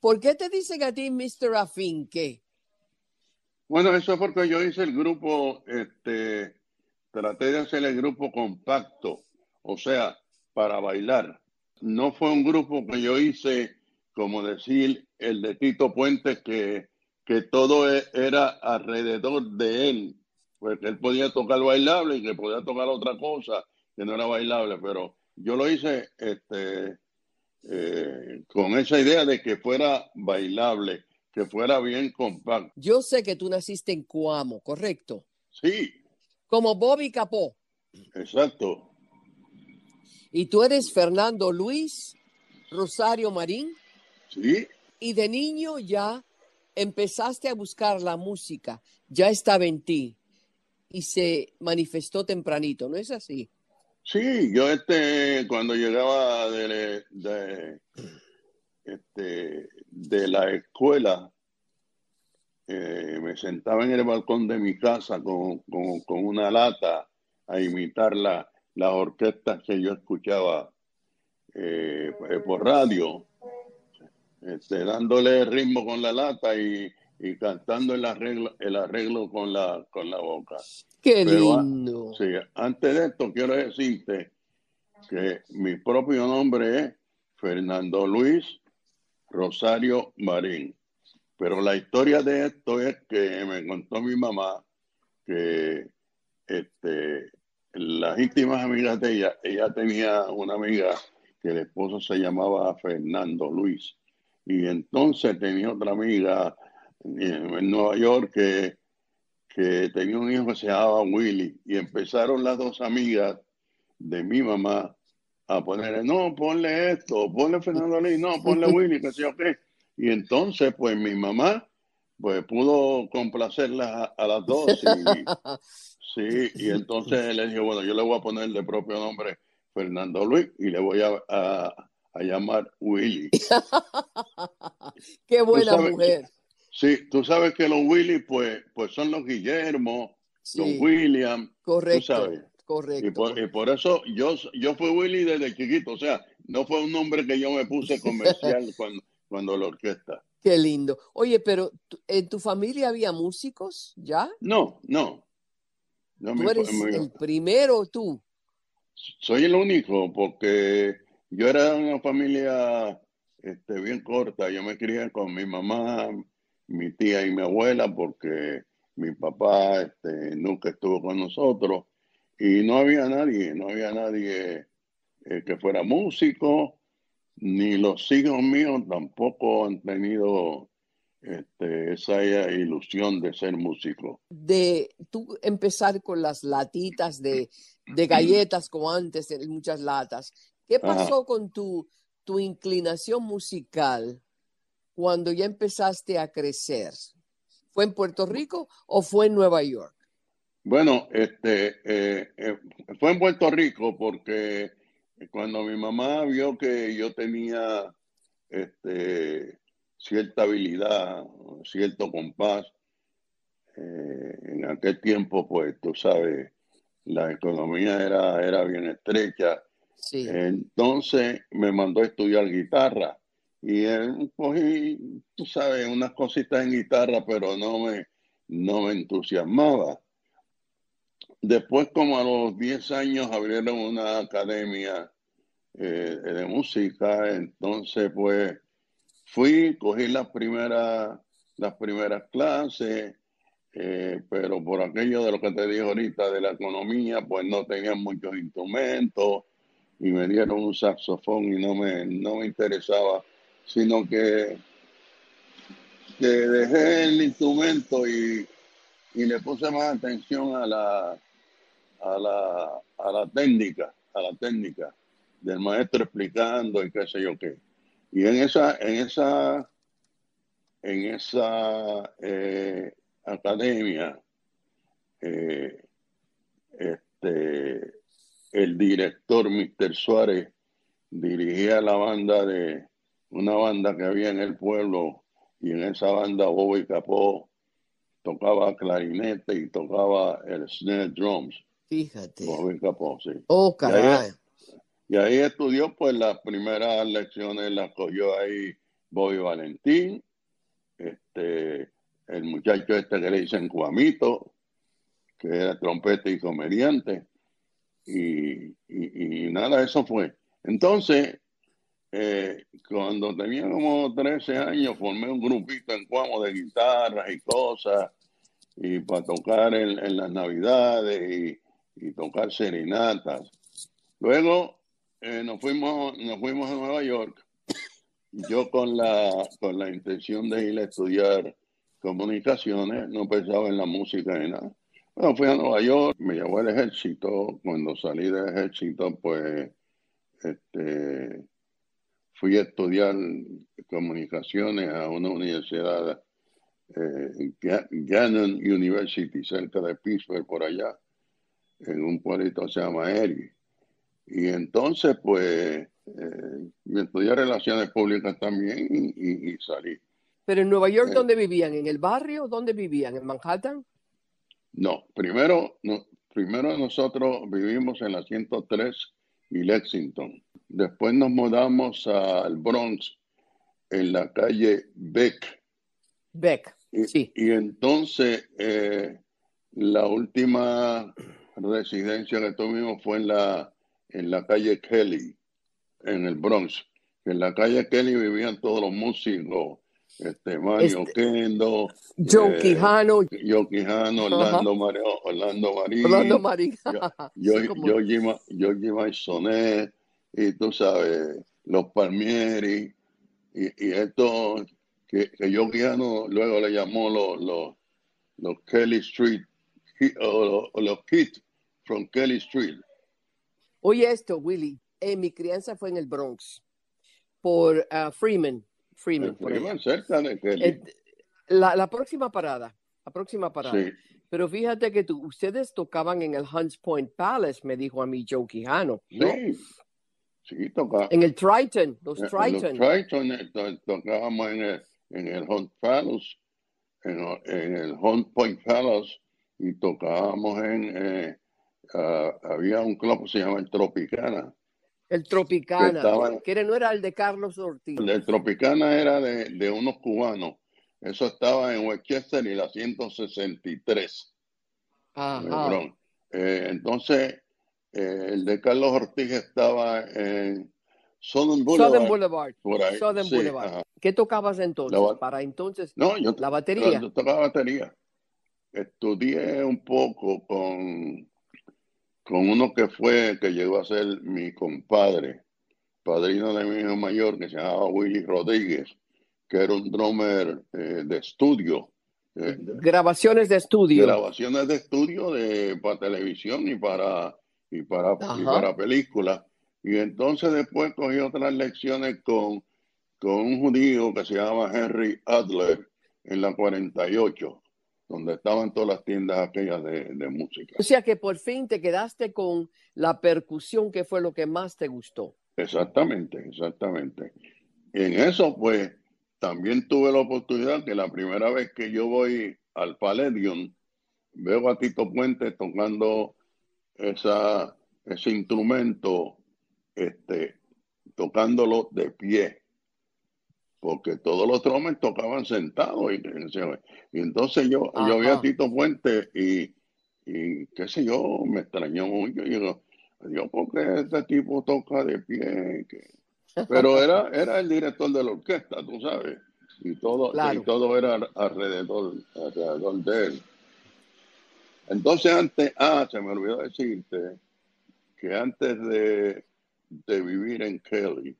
¿Por qué te dicen a ti Mr. Afinque? Bueno, eso es porque yo hice el grupo, este, traté de hacer el grupo compacto, o sea, para bailar. No fue un grupo que yo hice, como decir, el de Tito Puentes, que, que todo e, era alrededor de él, porque él podía tocar bailable y que podía tocar otra cosa que no era bailable, pero yo lo hice este, eh, con esa idea de que fuera bailable, que fuera bien compacto. Yo sé que tú naciste en Cuamo, ¿correcto? Sí. Como Bobby Capó. Exacto. ¿Y tú eres Fernando Luis Rosario Marín? Sí. Y de niño ya empezaste a buscar la música, ya estaba en ti y se manifestó tempranito, ¿no es así? Sí, yo este, cuando llegaba de, de, este, de la escuela, eh, me sentaba en el balcón de mi casa con, con, una lata a imitar la, las orquestas que yo escuchaba eh, por radio, este, dándole ritmo con la lata y, y cantando el arreglo, el arreglo con la, con la boca. Qué lindo. Sí, antes de esto quiero decirte que mi propio nombre es Fernando Luis Rosario Marín. Pero la historia de esto es que me contó mi mamá que este, las íntimas amigas de ella, ella tenía una amiga que el esposo se llamaba Fernando Luis. Y entonces tenía otra amiga en Nueva York que, que tenía un hijo que se llamaba Willy y empezaron las dos amigas de mi mamá a ponerle, no, ponle esto, ponle Fernando Lee, no, ponle Willy, que sé yo qué. Y entonces, pues mi mamá, pues pudo complacerlas a, las dos. Y, sí, y entonces le dijo, bueno, yo le voy a poner de propio nombre Fernando Luis y le voy a, a, llamar Willy. Qué buena mujer. Sí, tú sabes que los Willy, pues, pues son los Guillermo, Sí, los William, correcto, tú sabes. correcto. Y por, y por eso yo, yo fui Willy desde chiquito, o sea, no fue un nombre que yo me puse comercial cuando, cuando la orquesta. Qué lindo. Oye, pero ¿en tu familia había músicos ya? No, no. No, Tú mi- eres mi- el primero, tú. soy el único porque yo era de una familia este, bien corta. Yo me crié con mi mamá, mi tía y mi abuela porque mi papá este, nunca estuvo con nosotros y no había nadie, no había nadie eh, que fuera músico, ni los hijos míos tampoco han tenido este, esa ilusión de ser músico. De tú empezar con las latitas de, de galletas como antes, en muchas latas. ¿Qué Ajá. pasó con tu, tu inclinación musical cuando ya empezaste a crecer? ¿Fue en Puerto Rico o fue en Nueva York? Bueno, este, eh, eh, fue en Puerto Rico porque cuando mi mamá vio que yo tenía este, cierta habilidad, cierto compás, eh, en aquel tiempo, pues tú sabes, la economía era, era bien estrecha, Sí. entonces me mandó a estudiar guitarra y eh, cogí, tú sabes, unas cositas en guitarra, pero no me, no me entusiasmaba. Después, como a los 10 años, abrieron una academia eh, de música, entonces pues fui, cogí las primeras, las primeras clases, eh, pero por aquello de lo que te dije ahorita de la economía, pues no tenían muchos instrumentos y me dieron un saxofón y no me, no me interesaba, sino que, que dejé el instrumento y, y le puse más atención a la, a la, a la técnica, a la técnica del maestro explicando y qué sé yo qué. Y en esa, en esa, en esa eh, academia, eh, este, el director Mr. Suárez dirigía la banda de una banda que había en el pueblo y en esa banda Bobby Capó tocaba clarinete y tocaba el snare drums. Fíjate. Bobby Capó, sí. Oh, Y ahí- caray. Y ahí estudió, pues las primeras lecciones las cogió ahí Bobby Valentín, este, el muchacho este que le dicen Cuamito, que era trompeta y comediante. Y, y- y nada, eso fue. Entonces, eh, cuando tenía como 13 años, formé un grupito en Cuamo de guitarras y cosas, y para tocar en, las navidades y, y tocar serenatas. Luego eh, nos fuimos, nos fuimos a Nueva York. Yo con la, con la intención de ir a estudiar comunicaciones, no pensaba en la música ni nada. Bueno, fui a Nueva York, me llevó el ejército. Cuando salí del ejército, pues, este, fui a estudiar comunicaciones a una universidad, eh, Ga- Gannon University, cerca de Pittsburgh, por allá, en un pueblito que se llama Erie. Y entonces, pues, eh, me estudié relaciones públicas también y, y- y salí. Pero en Nueva York, Eh. ¿dónde vivían? ¿En el barrio? ¿Dónde vivían? ¿En Manhattan? No, primero, no, primero nosotros vivimos en la 103 y Lexington. Después nos mudamos al Bronx, en la calle Beck. Beck. Y, Sí. y entonces, eh, la última residencia que tuvimos fue en la, en la calle Kelly, en el Bronx. En la calle Kelly vivían todos los músicos, este, Mario Este- Kendo, Joe eh, Quijano, Yo Quijano, Orlando, Mario, Orlando Marín, Orlando Marín. yo, Jimmy Sonet, y tú sabes, los Palmieri, y, y esto que, que yo Quijano luego le llamó los, los, los Kelly Street, o los, los Kids from Kelly Street. Oye esto, Willy. Eh, mi crianza fue en el Bronx, por ah, Freeman. Freeman, por. Iban cerca de Kelly. La, la próxima parada, la próxima parada. sí, Pero fíjate que tú, ustedes tocaban en el Hunts Point Palace, me dijo a mí Joe Quijano, ¿no? sí, sí, toca. En el Triton, los En- Triton. Los Triton, eh, to- tocábamos en el, en el Hunt Palace en, en el Home Point Palace y tocábamos en, eh, ah, había un club que se llama el Tropicana. El Tropicana, que, no era el de Carlos Ortiz. El Tropicana era de, de unos cubanos. Eso estaba en Westchester y la 163. Ajá. Eh, entonces, eh, el de Carlos Ortiz estaba en Southern Boulevard. Southern Boulevard. por ahí. Southern Sí, Boulevard. ¿Qué tocabas entonces? La Para entonces, No, yo, la batería. yo tocaba batería. Estudié un poco con, con uno que fue, que llegó a ser mi compadre, padrino de mi hijo mayor, que se llamaba Willy Rodríguez, que era un drummer eh, de estudio, eh, Grabaciones de estudio. grabaciones de estudio de, para televisión y para, y para, y para películas. Y entonces después cogí otras lecciones con, con un judío que se llama Henry Adler en la 48, donde estaban todas las tiendas aquellas de, de música. O sea que por fin te quedaste con la percusión, que fue lo que más te gustó. Exactamente, exactamente. En eso, pues, también tuve la oportunidad que la primera vez que yo voy al Palladium, veo a Tito Puente tocando esa, ese instrumento, este, tocándolo de pie, porque todos los drummers tocaban sentados. Y, y entonces yo, yo vi a. Tito Puente y, y qué sé yo, me extrañó mucho. Y digo, Dios, porque este tipo toca de pie? Que- Pero era, era el director de la orquesta, tú sabes, y todo, Claro. y todo era alrededor, alrededor de él. Entonces antes, ah, se me olvidó decirte que antes de, de vivir en Kelly,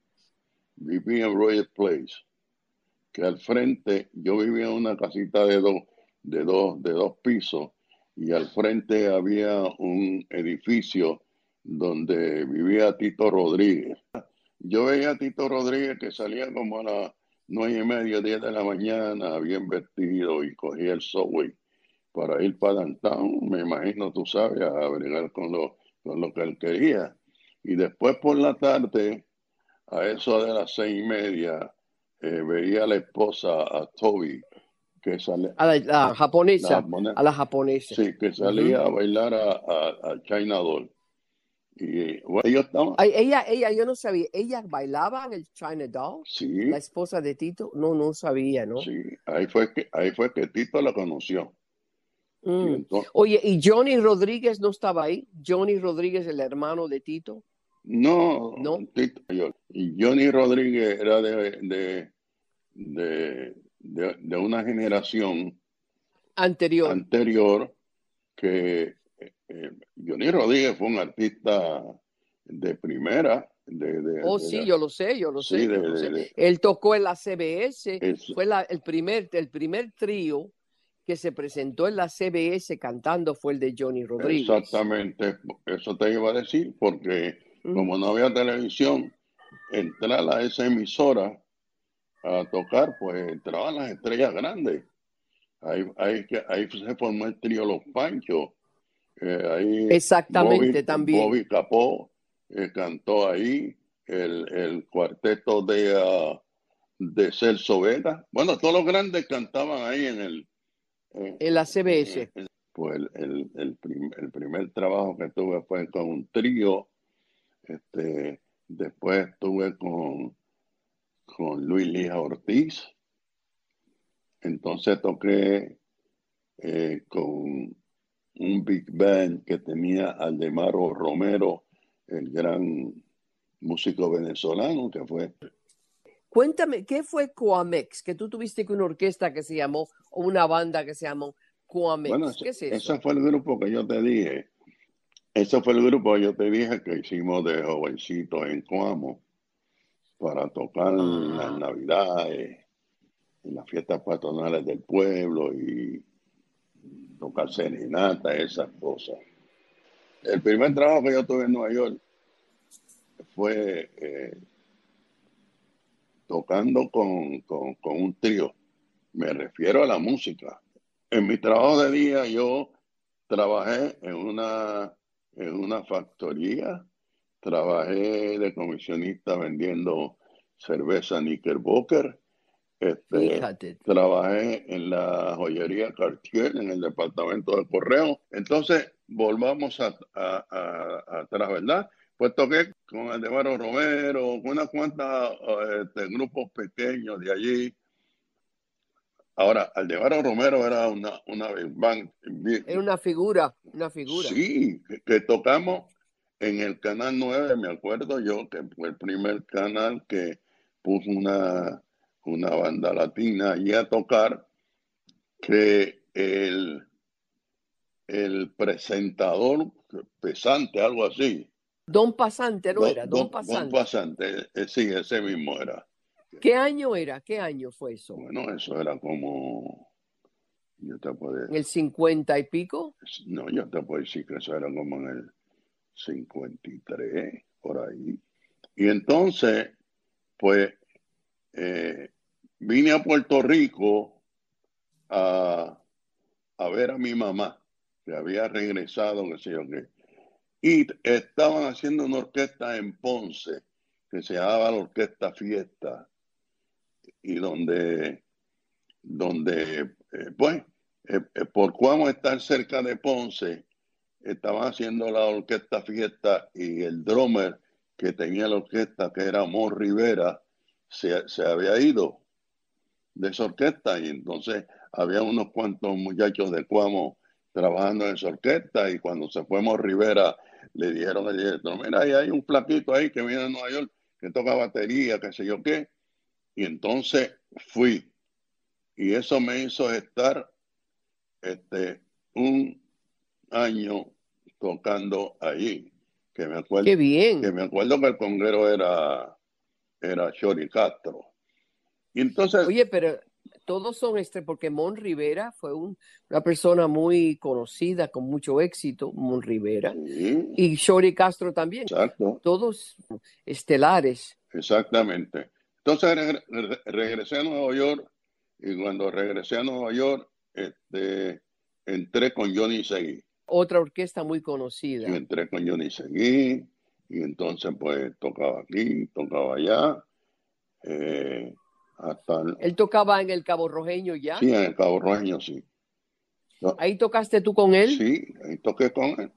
viví en Royal Place, que al frente yo vivía en una casita de dos, de dos, de dos pisos, y al frente había un edificio donde vivía Tito Rodríguez. Yo veía a Tito Rodríguez que salía como a las nueve y media, diez de la mañana, bien vestido y cogía el subway para ir para downtown, me imagino, tú sabes, a bregar con lo, con lo que él quería. Y después por la tarde, a eso de las seis y media, eh, veía a la esposa, a Toby, que sale, A la, la japonesa. la a la japonesa. sí, que salía a bailar a, a, a China Doll. Y bueno, ellos estaban, Ay, ella, ella, yo no sabía. ¿Ella bailaba en el China Doll? sí, La esposa de Tito. No, no sabía, ¿no? sí, ahí fue que, ahí fue que Tito la conoció. Y Mm. entonces, Oye, ¿y Johnny Rodríguez no estaba ahí? Johnny Rodríguez, el hermano de Tito. No, No. Tito Mayor. Y Johnny Rodríguez era de, de, de, de, de una generación Anterior. anterior que eh, Johnny Rodríguez fue un artista de primera. De, de- oh, de sí, yo lo sé, yo lo sí, sé. yo lo Él tocó en la CBS. Fue la- el, primer, el primer trío que se presentó en la CBS cantando fue el de Johnny Rodríguez. exactamente, eso te iba a decir, porque. Como no había televisión, entrar a esa emisora a tocar, pues entraban las estrellas grandes. Ahí, ahí, se formó el trío Los Panchos. Eh, ahí Exactamente, Bobby- también. Bobby Capó eh, cantó ahí, el, el cuarteto de, ah, de Celso Vega. Bueno, todos los grandes cantaban ahí en el... En la CBS. Pues el, el, el prim- el primer trabajo que tuve fue con un trío. Este, después estuve con, con Luis Lija Ortiz. Entonces toqué eh, con un big band que tenía Aldemaro Romero, el gran músico venezolano que fue. Cuéntame, ¿qué fue Coamex? Que tú tuviste que una orquesta que se llamó, o una banda que se llamó Coamex. Bueno, ¿Qué es eso? ese fue el grupo que yo te dije. Ese fue el grupo que yo te dije que hicimos de jovencitos en Coamo para tocar en Ah. las navidades, en las fiestas patronales del pueblo y tocar serenata, esas cosas. El primer trabajo que yo tuve en Nueva York fue eh, tocando con, con, con un trío. Me refiero a la música. En mi trabajo de día yo trabajé en una, en una factoría, trabajé de comisionista vendiendo cerveza Knickerbocker Este, Fíjate. trabajé en la joyería Cartier, en el departamento de correo. Entonces, volvamos a, a- a- atrás, ¿verdad? Pues toqué con Aldemaro Romero, con unas cuantas eh, este, grupos pequeños de allí. Ahora, Aldemaro Romero era una, una band. Era una figura, una figura. Sí, que, que tocamos en el canal 9, me acuerdo yo, que fue el primer canal que puso una, una banda latina allí a tocar, que el, el presentador pesante, algo así. Don Pasante, ¿no Don- era? Don, Don- Pasante. Don Pasante, eh, sí, ese mismo era. ¿Qué año era? ¿Qué año fue eso? Bueno, eso era como, yo te puedo ¿En el 50 y pico? No, yo te puedo decir que eso era como en el 53, por ahí. Y entonces, pues, eh, vine a Puerto Rico a, a ver a mi mamá, que había regresado, qué sé yo qué. Y estaban haciendo una orquesta en Ponce, que se llamaba la Orquesta Fiesta, y donde, donde eh, pues, eh, eh, por cuamo estar cerca de Ponce, estaban haciendo la orquesta fiesta y el drummer que tenía la orquesta, que era Amor Rivera, se, se había ido de esa orquesta y entonces había unos cuantos muchachos de Cuamo trabajando en esa orquesta y cuando se fue Amor Rivera le dijeron al director, mira, ahí hay un plaquito ahí que viene de Nueva York que toca batería, qué sé yo qué. Y entonces fui. Y eso me hizo estar este, un año tocando allí. Que me acuerdo, Qué bien. que me acuerdo que el conguero era, era Chori Castro. Y entonces, Oye, pero todos son este, porque Mon Rivera fue un- una persona muy conocida, con mucho éxito, Mon Rivera, sí, y Shori Castro también, exacto, todos estelares. exactamente. Entonces re- re- regresé a Nueva York y cuando regresé a Nueva York, este, entré con Johnny Seguí. Otra orquesta muy conocida. Y entré con Johnny Seguí y entonces pues tocaba aquí, tocaba allá, eh, hasta el- Él tocaba en el Cabo Rojeño ya. sí, en el Cabo Rojeño, sí. Ahí tocaste tú con él. Sí, ahí toqué con él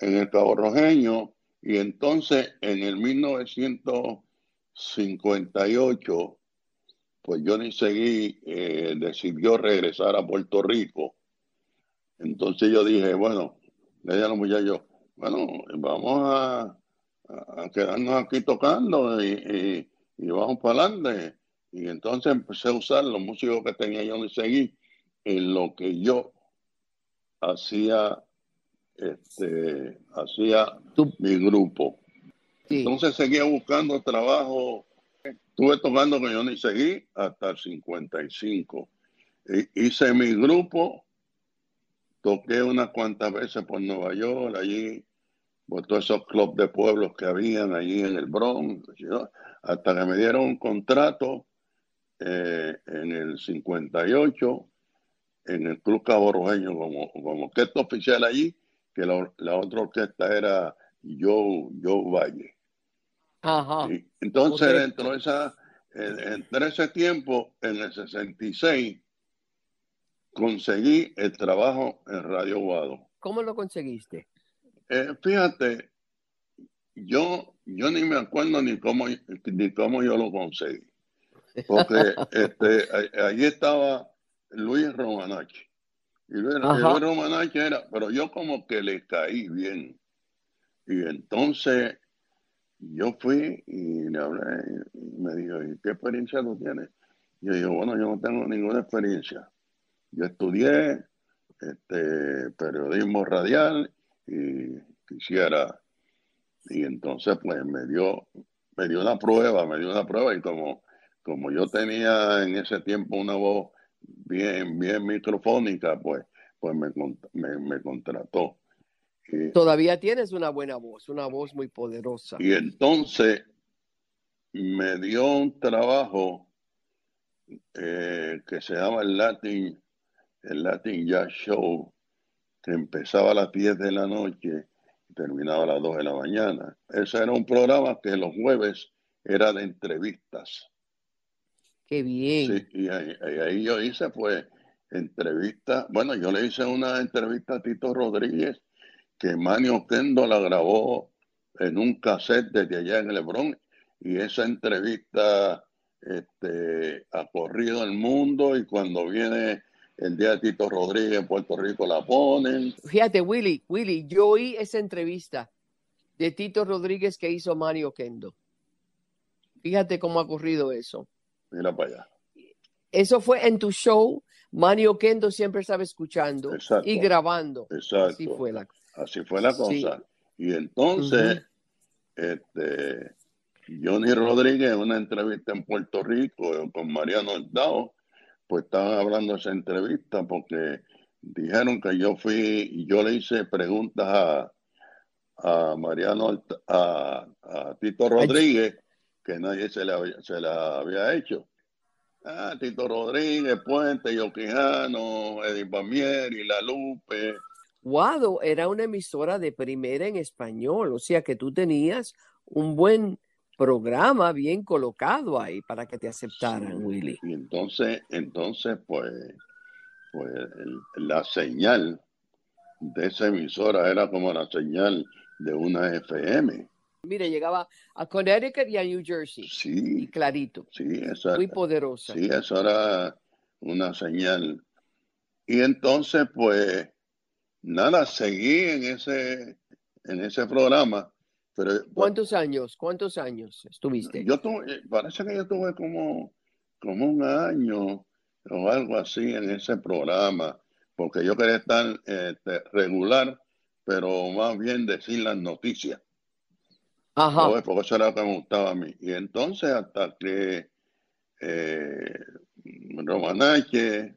en el Cabo Rojeño y entonces en el 1958 pues Johnny Seguí eh, decidió regresar a Puerto Rico. Entonces yo dije, bueno, le dije a los muchachos, bueno, vamos a, quedarnos aquí tocando y, y- vamos para adelante. Y entonces empecé a usar los músicos que tenía Johnny Seguí en lo que yo hacía este hacía mi grupo. Entonces seguía buscando trabajo. Estuve tocando con Johnny Seguí hasta el 55. Y- hice mi grupo, toqué unas cuantas veces por Nueva York, allí, por todos esos clubs de pueblos que habían allí en el Bronx, hasta que me dieron un contrato eh, en el 58 en el Club Cabo Rojeño como, como orquesta oficial allí, que la, la otra orquesta era Joe, Joe Valle. Ajá. Y entonces, dentro de esa, en- entre ese tiempo, en el 66, conseguí el trabajo en Radio Guado. ¿Cómo lo conseguiste? Eh, fíjate, yo, yo ni me acuerdo ni cómo, ni cómo yo lo conseguí. Porque este, allí estaba Luis Romanachi. Y Luis. Luis Romanachi era, pero yo como que le caí bien. Y entonces yo fui y le hablé y me dijo, ¿y qué experiencia tú tienes? Y yo digo, bueno, yo no tengo ninguna experiencia. Yo estudié este, periodismo radial y quisiera. Y entonces, pues me dio, me dio una prueba, me dio una prueba y como, como yo tenía en ese tiempo una voz bien, bien microfónica, pues, pues me, me, me contrató. Todavía tienes una buena voz, una voz muy poderosa. y entonces me dio un trabajo eh, que se llama el Latin, el Latin Jazz Show, que empezaba a las 10 de la noche y terminaba a las 2 de la mañana. Ese era un programa que los jueves era de entrevistas. Qué bien. Sí, y ahí, ahí- ahí yo hice pues entrevista, bueno, yo le hice una entrevista a Tito Rodríguez que Manny Oquendo la grabó en un cassette desde allá en Lebrón y esa entrevista este, ha corrido el mundo y cuando viene el día de Tito Rodríguez en Puerto Rico la ponen. Fíjate, Willy, Willy, yo oí esa entrevista de Tito Rodríguez que hizo Mario Kendo. Fíjate cómo ha ocurrido eso. Mira para allá. Eso fue en tu show. Mario Kendo siempre estaba escuchando Exacto. y grabando. Exacto. Así fue la Así fue la Sí. cosa. Y entonces, este, Johnny Rodríguez, en una entrevista en Puerto Rico eh, con Mariano Hurtado, pues estaban hablando de esa entrevista porque dijeron que yo fui, y yo le hice preguntas a, a Mariano, a, a Tito Rodríguez, que nadie se la, había- se la había hecho. Ah, Tito Rodríguez, Puente, Yoquijano, Eddie Pamieri, La Lupe. Guado era una emisora de primera en español, o sea que tú tenías un buen programa bien colocado ahí para que te aceptaran, Willy. Y entonces, entonces, pues, pues el- la señal de esa emisora era como la señal de una FM. Mira, llegaba a Connecticut y a New Jersey, y Sí, clarito, sí, esa, muy poderosa. sí, eso era una señal. Y entonces, pues, nada, seguí en ese, en ese programa, pero pues, ¿Cuántos años? ¿Cuántos años estuviste? Yo tuve, parece que yo tuve como, como un año o algo así en ese programa, porque yo quería estar este, regular, pero más bien decir las noticias, Ajá. porque eso era lo que me gustaba a mí. Y entonces hasta que eh, Romanache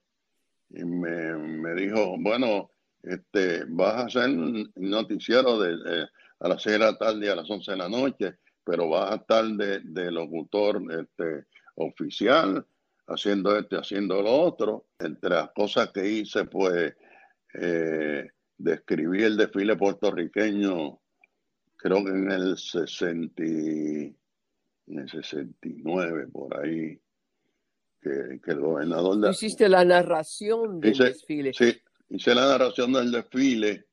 me, me dijo, bueno, este, vas a hacer un noticiero de, de- a las 6 de la tarde y a las 11 de la noche, pero vas a estar de, de locutor este, oficial, haciendo este, haciendo lo otro. Entre las cosas que hice, pues, eh, describí el desfile puertorriqueño, creo que en el 60, y- en el 69, por ahí, que, que el gobernador de, hiciste la narración del Hice- desfile. Sí, hice la narración del desfile.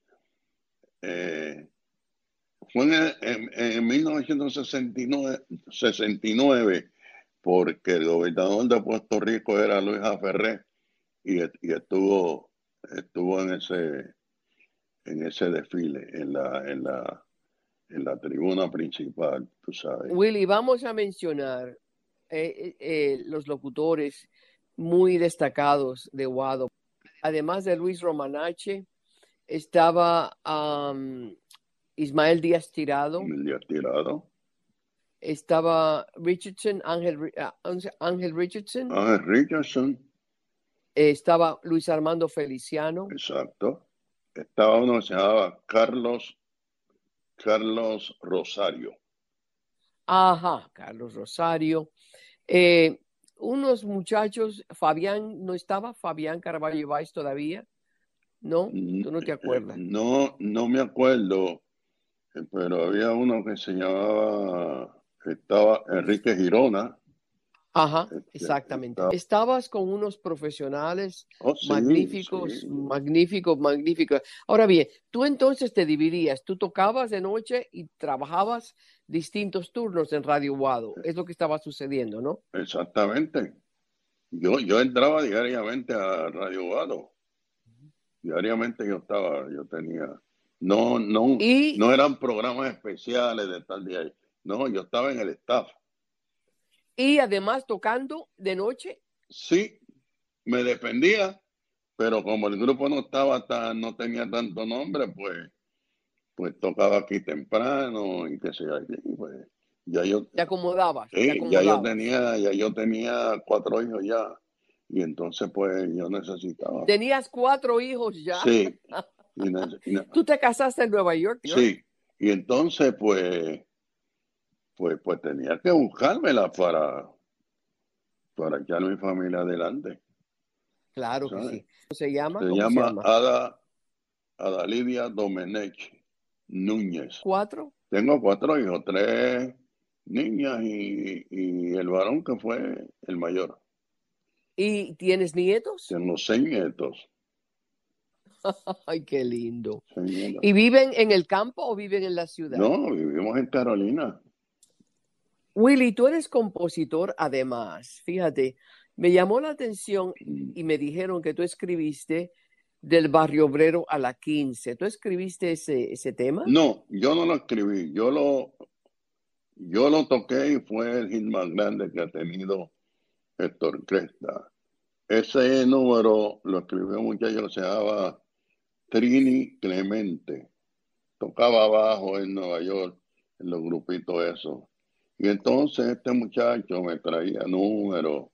eh, fue en, en- en 1969, 69, porque el gobernador de Puerto Rico era Luis Aferré y, y estuvo, estuvo en ese, en ese desfile, en la, en la, en la tribuna principal, tú sabes. Willy, vamos a mencionar eh, eh, los locutores muy destacados de Guado. Además de Luis Romanache, estaba Ismael Díaz Tirado, tirado. estaba Richardson, Ángel, ah, Ángel Richardson, Ángel Richardson, eh, estaba Luis Armando Feliciano, exacto. Estaba uno que se llamaba Carlos, Carlos Rosario. ajá, Carlos Rosario, eh, unos muchachos, Fabián, ¿no estaba Fabián Carvalho Valls todavía? ¿No? ¿Tú no te acuerdas? Eh, No, no me acuerdo, eh, pero había uno que se llamaba, estaba Enrique Girona. Ajá, Este, exactamente. estaba- Estabas con unos profesionales Oh, sí, magníficos, sí. magníficos, magníficos. Ahora bien, tú entonces te dividías, tú tocabas de noche y trabajabas distintos turnos en Radio Guado. Es lo que estaba sucediendo, ¿no? Exactamente. Yo, yo entraba diariamente a Radio Guado. Diariamente yo estaba, yo tenía, no, no, Y no eran programas especiales de tal día. No, yo estaba en el staff. Y además tocando de noche. Sí, me defendía, pero como el grupo no estaba tan, no tenía tanto nombre, pues, pues tocaba aquí temprano y qué sé yo. pues, ya yo, Te acomodabas. te sí, ya yo tenía, ya yo tenía cuatro hijos ya. Y entonces pues yo necesitaba. Tenías cuatro hijos ya. Sí. Y y Tú te casaste en Nueva York. sí. Y entonces pues, pues, pues tenía que buscármela para, para echar mi familia adelante. Claro que sí. ¿Se llama? Se ¿Cómo llama, se llama? Ada, Ada Lidia Domenech Núñez. ¿Cuatro? Tengo cuatro hijos, tres niñas y, y el varón que fue el mayor. ¿Y tienes nietos? Tengo seis nietos. Ay, qué lindo. ¿Y viven en el campo o viven en la ciudad? No, vivimos en Carolina. Willy, tú eres compositor además. Fíjate, me llamó la atención y me dijeron que tú escribiste del barrio obrero a la 15. ¿Tú escribiste ese, ese tema? No, yo no lo escribí, yo lo, yo lo toqué y fue el hit más grande que ha tenido Héctor Cresta. Ese número lo escribió un muchacho que se llamaba Trini Clemente. Tocaba abajo en Nueva York, en los grupitos esos. Y entonces este muchacho me traía números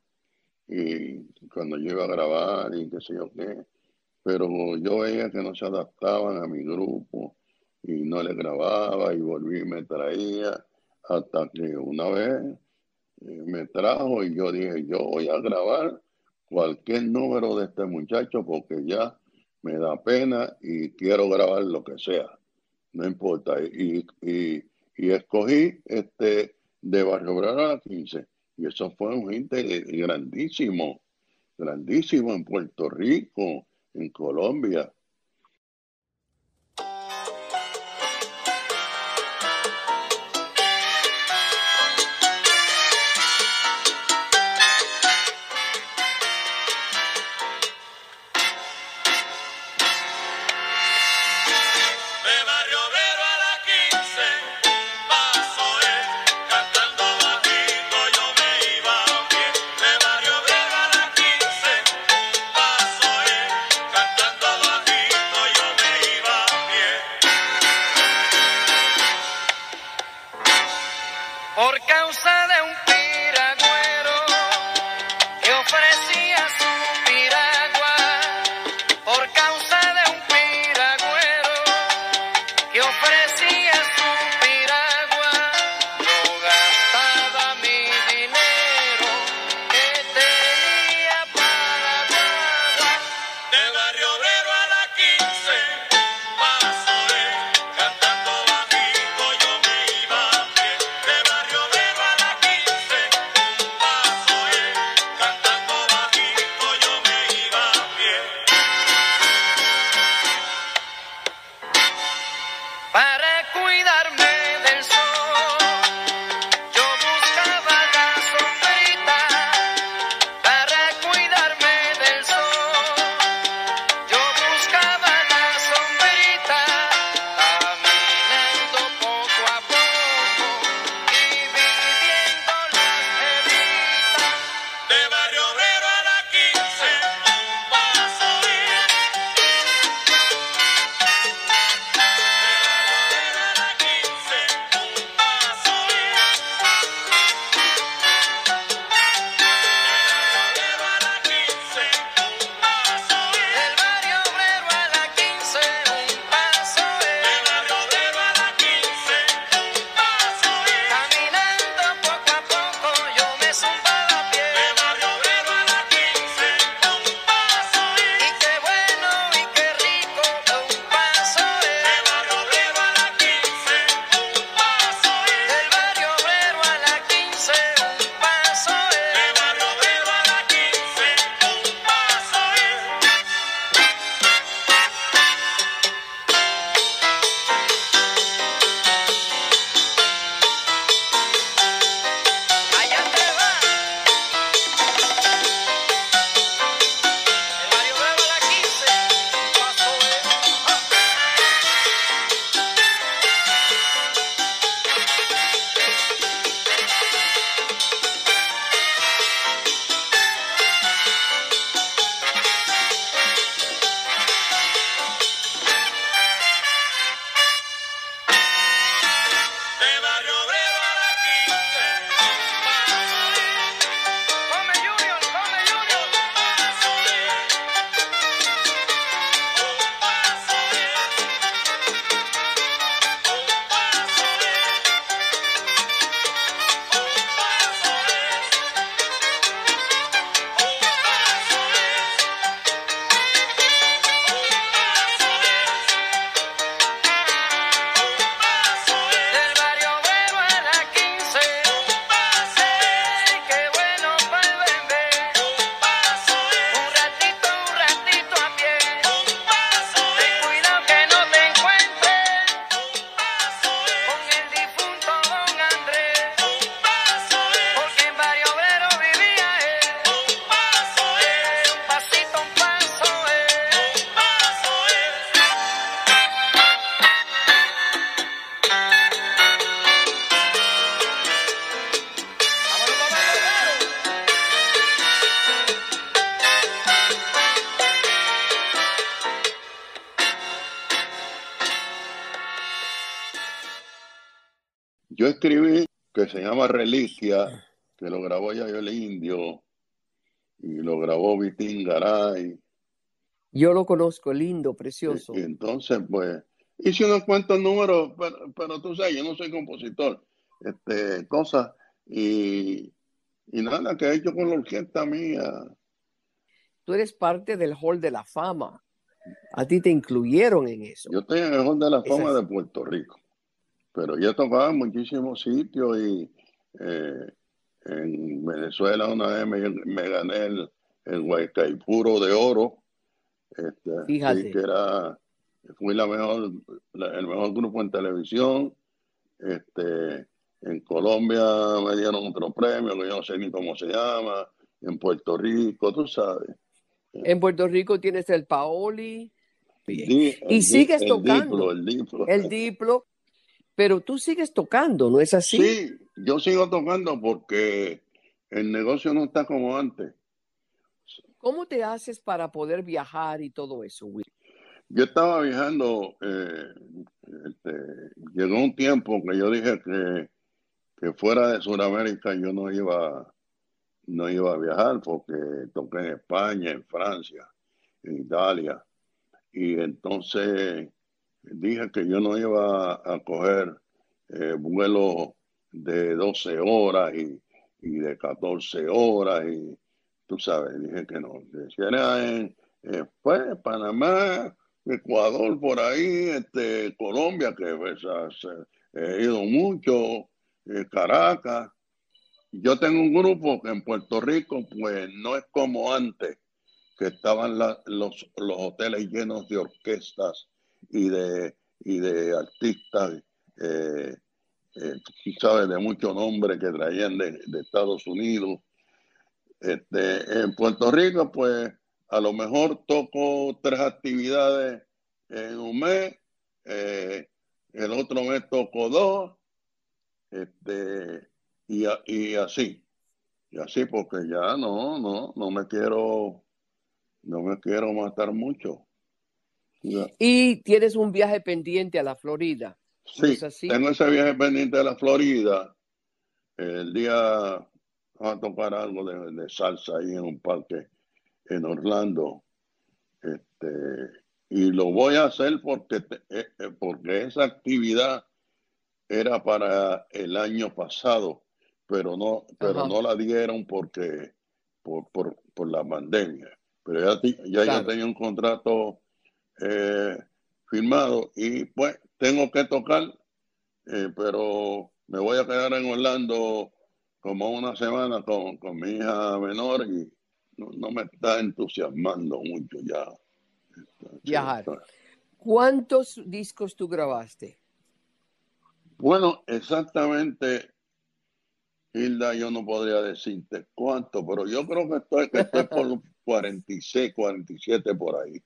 y cuando yo iba a grabar y qué sé yo qué pero yo veía que no se adaptaban a mi grupo y no le grababa y volví y me traía hasta que una vez eh, me trajo y yo dije, yo voy a grabar cualquier número de este muchacho porque ya me da pena y quiero grabar lo que sea, no importa. Y, y, y escogí este de Barrio Obrero a la 15 y eso fue un gente grandísimo, grandísimo en Puerto Rico, en Colombia. Se llama Reliquia, que lo grabó ya el Indio y lo grabó Vitín Garay. Yo lo conozco, lindo, precioso. Y entonces, pues, hice unos cuantos números, pero, pero tú sabes, yo no soy compositor, este, cosas, y, y nada, que he hecho con la orquesta mía. Tú eres parte del Hall de la Fama. A ti te incluyeron en eso. Yo estoy en el Hall de la Fama de Puerto Rico, pero yo tocaba en muchísimos sitios y eh, en Venezuela una vez me, me gané el, el Guaycaipuro de Oro, este, Fíjate. que era, fui la mejor, la- el mejor grupo en televisión, este, en Colombia me dieron otro premio que yo no sé ni cómo se llama, en Puerto Rico, tú sabes. En Puerto Rico tienes el Paoli, Y sigues el tocando. Diplo, el Diplo. el Diplo, pero tú sigues tocando, ¿no es así? Sí, yo sigo tocando porque el negocio no está como antes. ¿Cómo te haces para poder viajar y todo eso, Will? Yo estaba viajando, eh, este, llegó un tiempo que yo dije que, que fuera de Sudamérica yo no iba, no iba a viajar porque toqué en España, en Francia, en Italia. Y entonces dije que yo no iba a coger eh, vuelos de 12 horas y, y de 14 horas y tú sabes, dije que no. Si era en, eh, pues, Panamá, Ecuador, por ahí, este, Colombia, que pues, hace- he ido mucho, eh, Caracas. Yo tengo un grupo que en Puerto Rico, pues no es como antes, que estaban los, los hoteles llenos de orquestas y de, y de artistas, eh, eh, sabes, de mucho nombre que traían de, de Estados Unidos. Este, en Puerto Rico, pues a lo mejor toco tres actividades en un mes, eh, el otro mes toco dos, este, y, y así, y así porque ya no, no, no me quiero, no me quiero matar mucho. Ya. Y tienes un viaje pendiente a la Florida. ¿no Sí, es así? tengo ese viaje pendiente de la Florida. El día vamos a tocar algo de, de salsa ahí en un parque en Orlando. Este, y lo voy a hacer porque, te- eh, eh, porque esa actividad era para el año pasado, pero no, pero Ajá. no la dieron porque por, por, por la pandemia. Pero ya, ya Claro. tenía un contrato eh, firmado y pues tengo que tocar, eh, pero me voy a quedar en Orlando como una semana con, con mi hija menor y no, no me está entusiasmando mucho ya. Viajar. ¿Cuántos discos tú grabaste? Bueno, exactamente, Hilda, yo no podría decirte cuánto, pero yo creo que estoy, que estoy por los 46, 47 por ahí.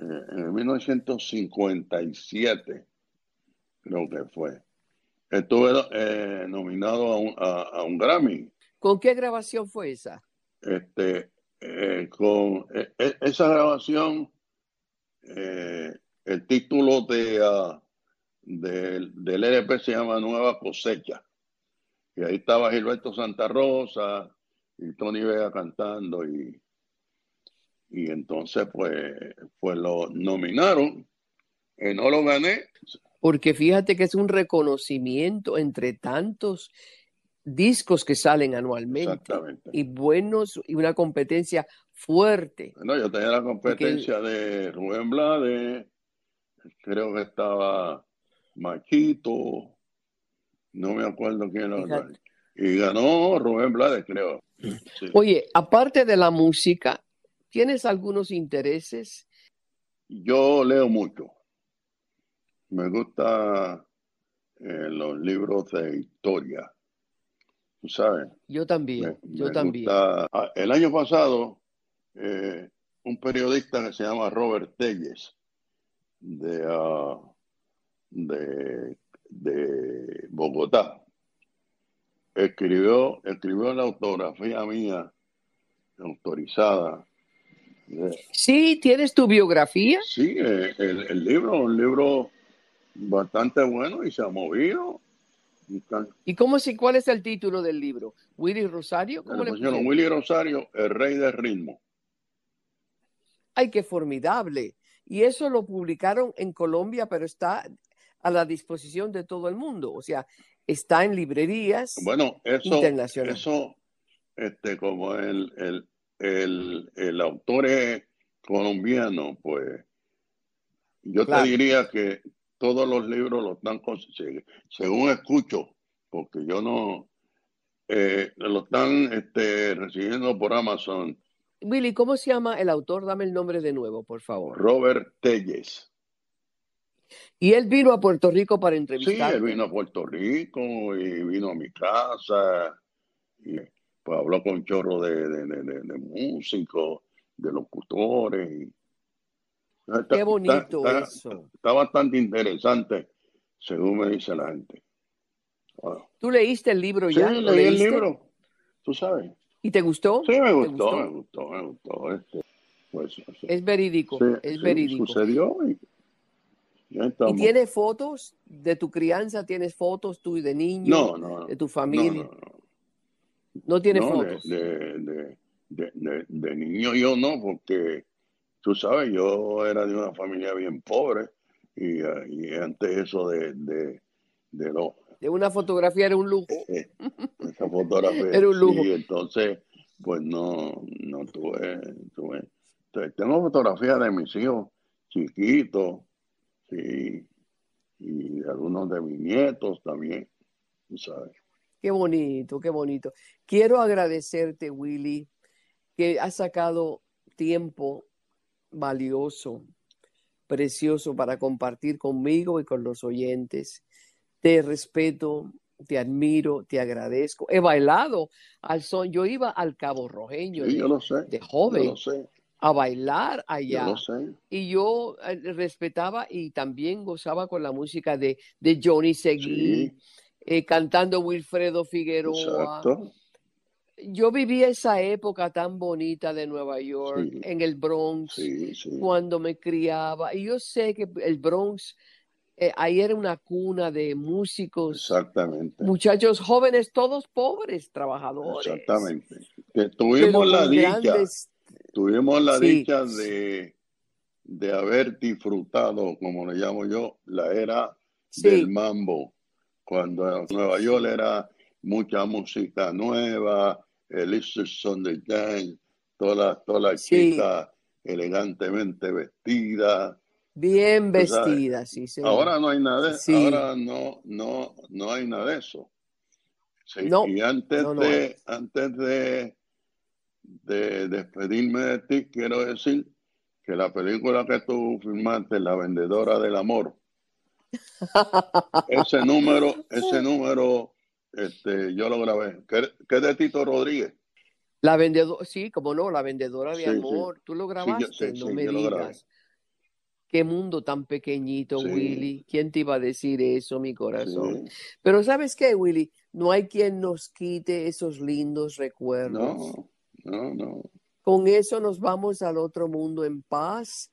En 1957, creo que fue. Estuve eh, nominado a un, a- a un Grammy. ¿Con qué grabación fue esa? Este, eh, con eh, esa grabación, el título de, ah, del, del LP se llama Nueva Cosecha. Y ahí estaba Gilberto Santa Rosa y Tony Vega cantando. Y, y entonces, pues, pues lo nominaron. Y no lo gané. Porque fíjate que es un reconocimiento entre tantos discos que salen anualmente Exactamente. y buenos y una competencia fuerte. No, yo tenía la competencia de Rubén Blades, creo que estaba Machito, no me acuerdo quién era. Y ganó Rubén Blades, creo. Sí. Oye, aparte de la música, ¿tienes algunos intereses? Yo leo mucho. Me gusta eh, los libros de historia. Tú sabes. Yo también, Me- yo me también. gusta- Ah, El año pasado, eh, un periodista que se llama Robert Telles, de, ah, de, de Bogotá, escribió, escribió la autografía mía, autorizada. Sí, tienes tu biografía. sí, eh, el, el libro, un libro bastante bueno y se ha movido. ¿Y cómo si, cuál es el título del libro? ¿Willy Rosario? ¿Cómo Le pusieron pusieron? Willy Rosario, el rey del ritmo. ¡Ay, qué formidable! Y eso lo publicaron en Colombia, pero está a la disposición de todo el mundo. O sea, está en librerías Bueno, eso, internacionales. eso, este, como el, el, el, el autor es colombiano, pues yo Claro. te diría que todos los libros lo están, cons- se- según escucho, porque yo no, eh, lo están este, recibiendo por Amazon, Willy, ¿cómo se llama el autor? Dame el nombre de nuevo, por favor. Robert Telles. Y él vino a Puerto Rico para Sí, entrevistar. él vino a Puerto Rico y vino a mi casa y pues habló con chorro de, de, de- músicos, de locutores. y- Está- Qué bonito está- eso. Está bastante interesante, según me dice la gente. Wow. ¿Tú leíste el libro Sí, ya? ¿Lo leí el libro, tú sabes. ¿Y te gustó? Sí, me ¿Te gustó, me gustó, me gustó. Este, pues, sí, Es verídico, sí, es sí, verídico. Sucedió y ¿Y tienes fotos de tu crianza? ¿Tienes fotos tú de niño? No, no, de tu no, familia. no, no. De, fotos. de, de, de, de- niño yo no, porque tú sabes, yo era de una familia bien pobre y, eh, y antes eso de, de, de los De una fotografía era un lujo. eh, esa fotografía. Era un lujo. Sí, entonces, pues no, no tuve, tuve. te- Tengo fotografías de mis hijos chiquitos, sí, y de algunos de mis nietos también, tú sabes. Qué bonito, qué bonito. Quiero agradecerte, Willy, que has sacado tiempo valioso, precioso para compartir conmigo y con los oyentes. Te respeto, te admiro, te agradezco. He bailado al son. Yo iba al Cabo Rojeño Sí, de, yo lo sé, de yo joven lo sé, a bailar yo allá. lo sé. Y yo eh, respetaba y también gozaba con la música de, de Johnny Seguí, Sí, eh, cantando Wilfredo Figueroa. exacto. Yo viví esa época tan bonita de Nueva York, Sí. en el Bronx, Sí, sí. cuando me criaba. Y yo sé que el Bronx, eh, ahí era una cuna de músicos, Exactamente. muchachos jóvenes, todos pobres, trabajadores. Exactamente. Que tuvimos la dicha, grandes- tuvimos la dicha de, de haber disfrutado, como le llamo yo, la era del mambo. Cuando Nueva York era mucha música nueva, el Sunday Dance, todas las toda la Sí. chicas elegantemente vestidas. Bien vestidas, sí, señor. Ahora no hay nada, de- Sí. ahora no, no, no hay nada de eso. Sí, No, y antes no, no de, antes de, de despedirme de ti, quiero decir que la película que tú filmaste, La Vendedora del Amor, ese número, ese número, este, yo lo grabé. ¿Qué, qué de Tito Rodríguez? La vendedora, sí, como no, la vendedora de Sí, sí. amor. ¿Tú lo grabaste? sí, no sí, me yo lo grabé. digas. Qué mundo tan pequeñito, Sí. Willy. ¿Quién te iba a decir eso, mi corazón? Sí. Pero ¿sabes qué, Willy? No hay quien nos quite esos lindos recuerdos. No, no, no. Con eso nos vamos al otro mundo en paz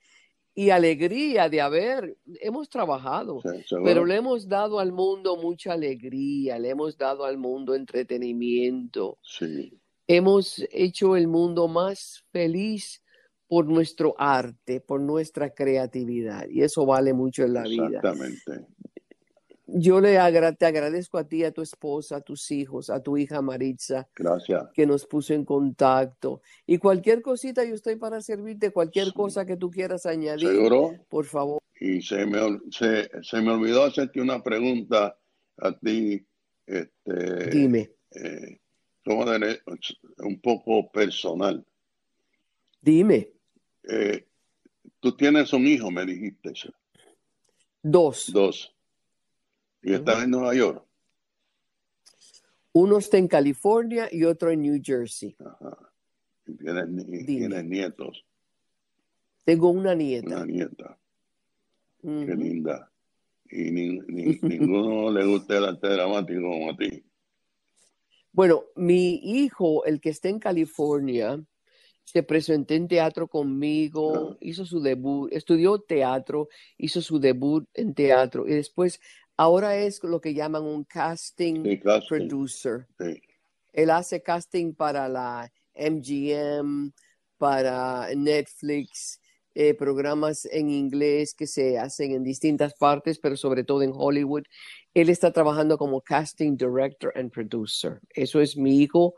y alegría de haber, hemos trabajado, pero le hemos dado al mundo mucha alegría, le hemos dado al mundo entretenimiento. Sí, hemos hecho el mundo más feliz por nuestro arte, por nuestra creatividad, y eso vale mucho en la vida. exactamente. Yo le agra- te agradezco a ti, a tu esposa, a tus hijos, a tu hija Maritza, Gracias. que nos puso en contacto. Y cualquier cosita, yo estoy para servirte, cualquier Sí. cosa que tú quieras añadir, ¿Seguro? por favor. Y se me, se, se me olvidó hacerte una pregunta a ti, este, Dime, eh, un poco personal. dime. Eh, tú tienes un hijo, me dijiste, Dos. dos, y estás en Nueva York. Uno está en California y otro en New Jersey. Ajá. Y tienes, nietos, Tengo una nieta. una nieta, qué linda. Y ni- ni- ninguno le gusta el arte dramático como a ti. Bueno, mi hijo, el que está en California, se presentó en teatro conmigo, Ah. hizo su debut, estudió teatro, hizo su debut en teatro y después Ahora es lo que llaman un casting Sí, casting. producer. Sí. Él hace casting para la MGM, para Netflix, eh, programas en inglés que se hacen en distintas partes, pero sobre todo en Hollywood. Él está trabajando como casting director and producer. Eso es mi hijo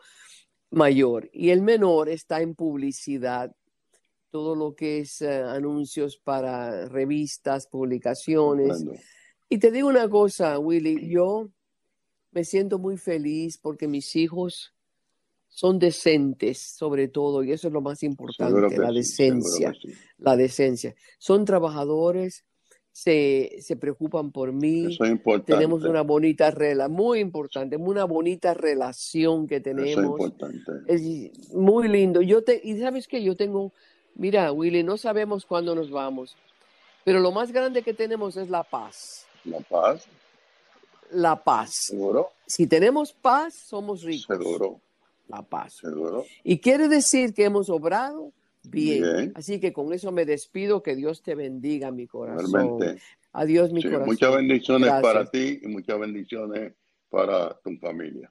mayor. Y el menor está en publicidad, todo lo que es eh, anuncios para revistas, publicaciones. Y te digo una cosa, Willy, yo me siento muy feliz porque mis hijos son decentes, sobre todo, y eso es lo más importante, la decencia, sí. la decencia. Son trabajadores, se, se preocupan por mí, Eso es importante. tenemos una bonita relación, muy importante, una bonita relación que Eso es tenemos. importante. Es muy lindo. Yo te, y sabes que yo tengo, mira, Willy, no sabemos cuándo nos vamos, pero lo más grande que tenemos es la paz. La paz, La paz. seguro, Si tenemos paz, somos ricos. seguro, La paz. seguro. Y quiere decir que hemos obrado bien. Bien. Así que con eso me despido. Que Dios te bendiga, mi corazón. Realmente. Adiós, mi Sí, corazón. muchas bendiciones Gracias. para ti y muchas bendiciones para tu familia.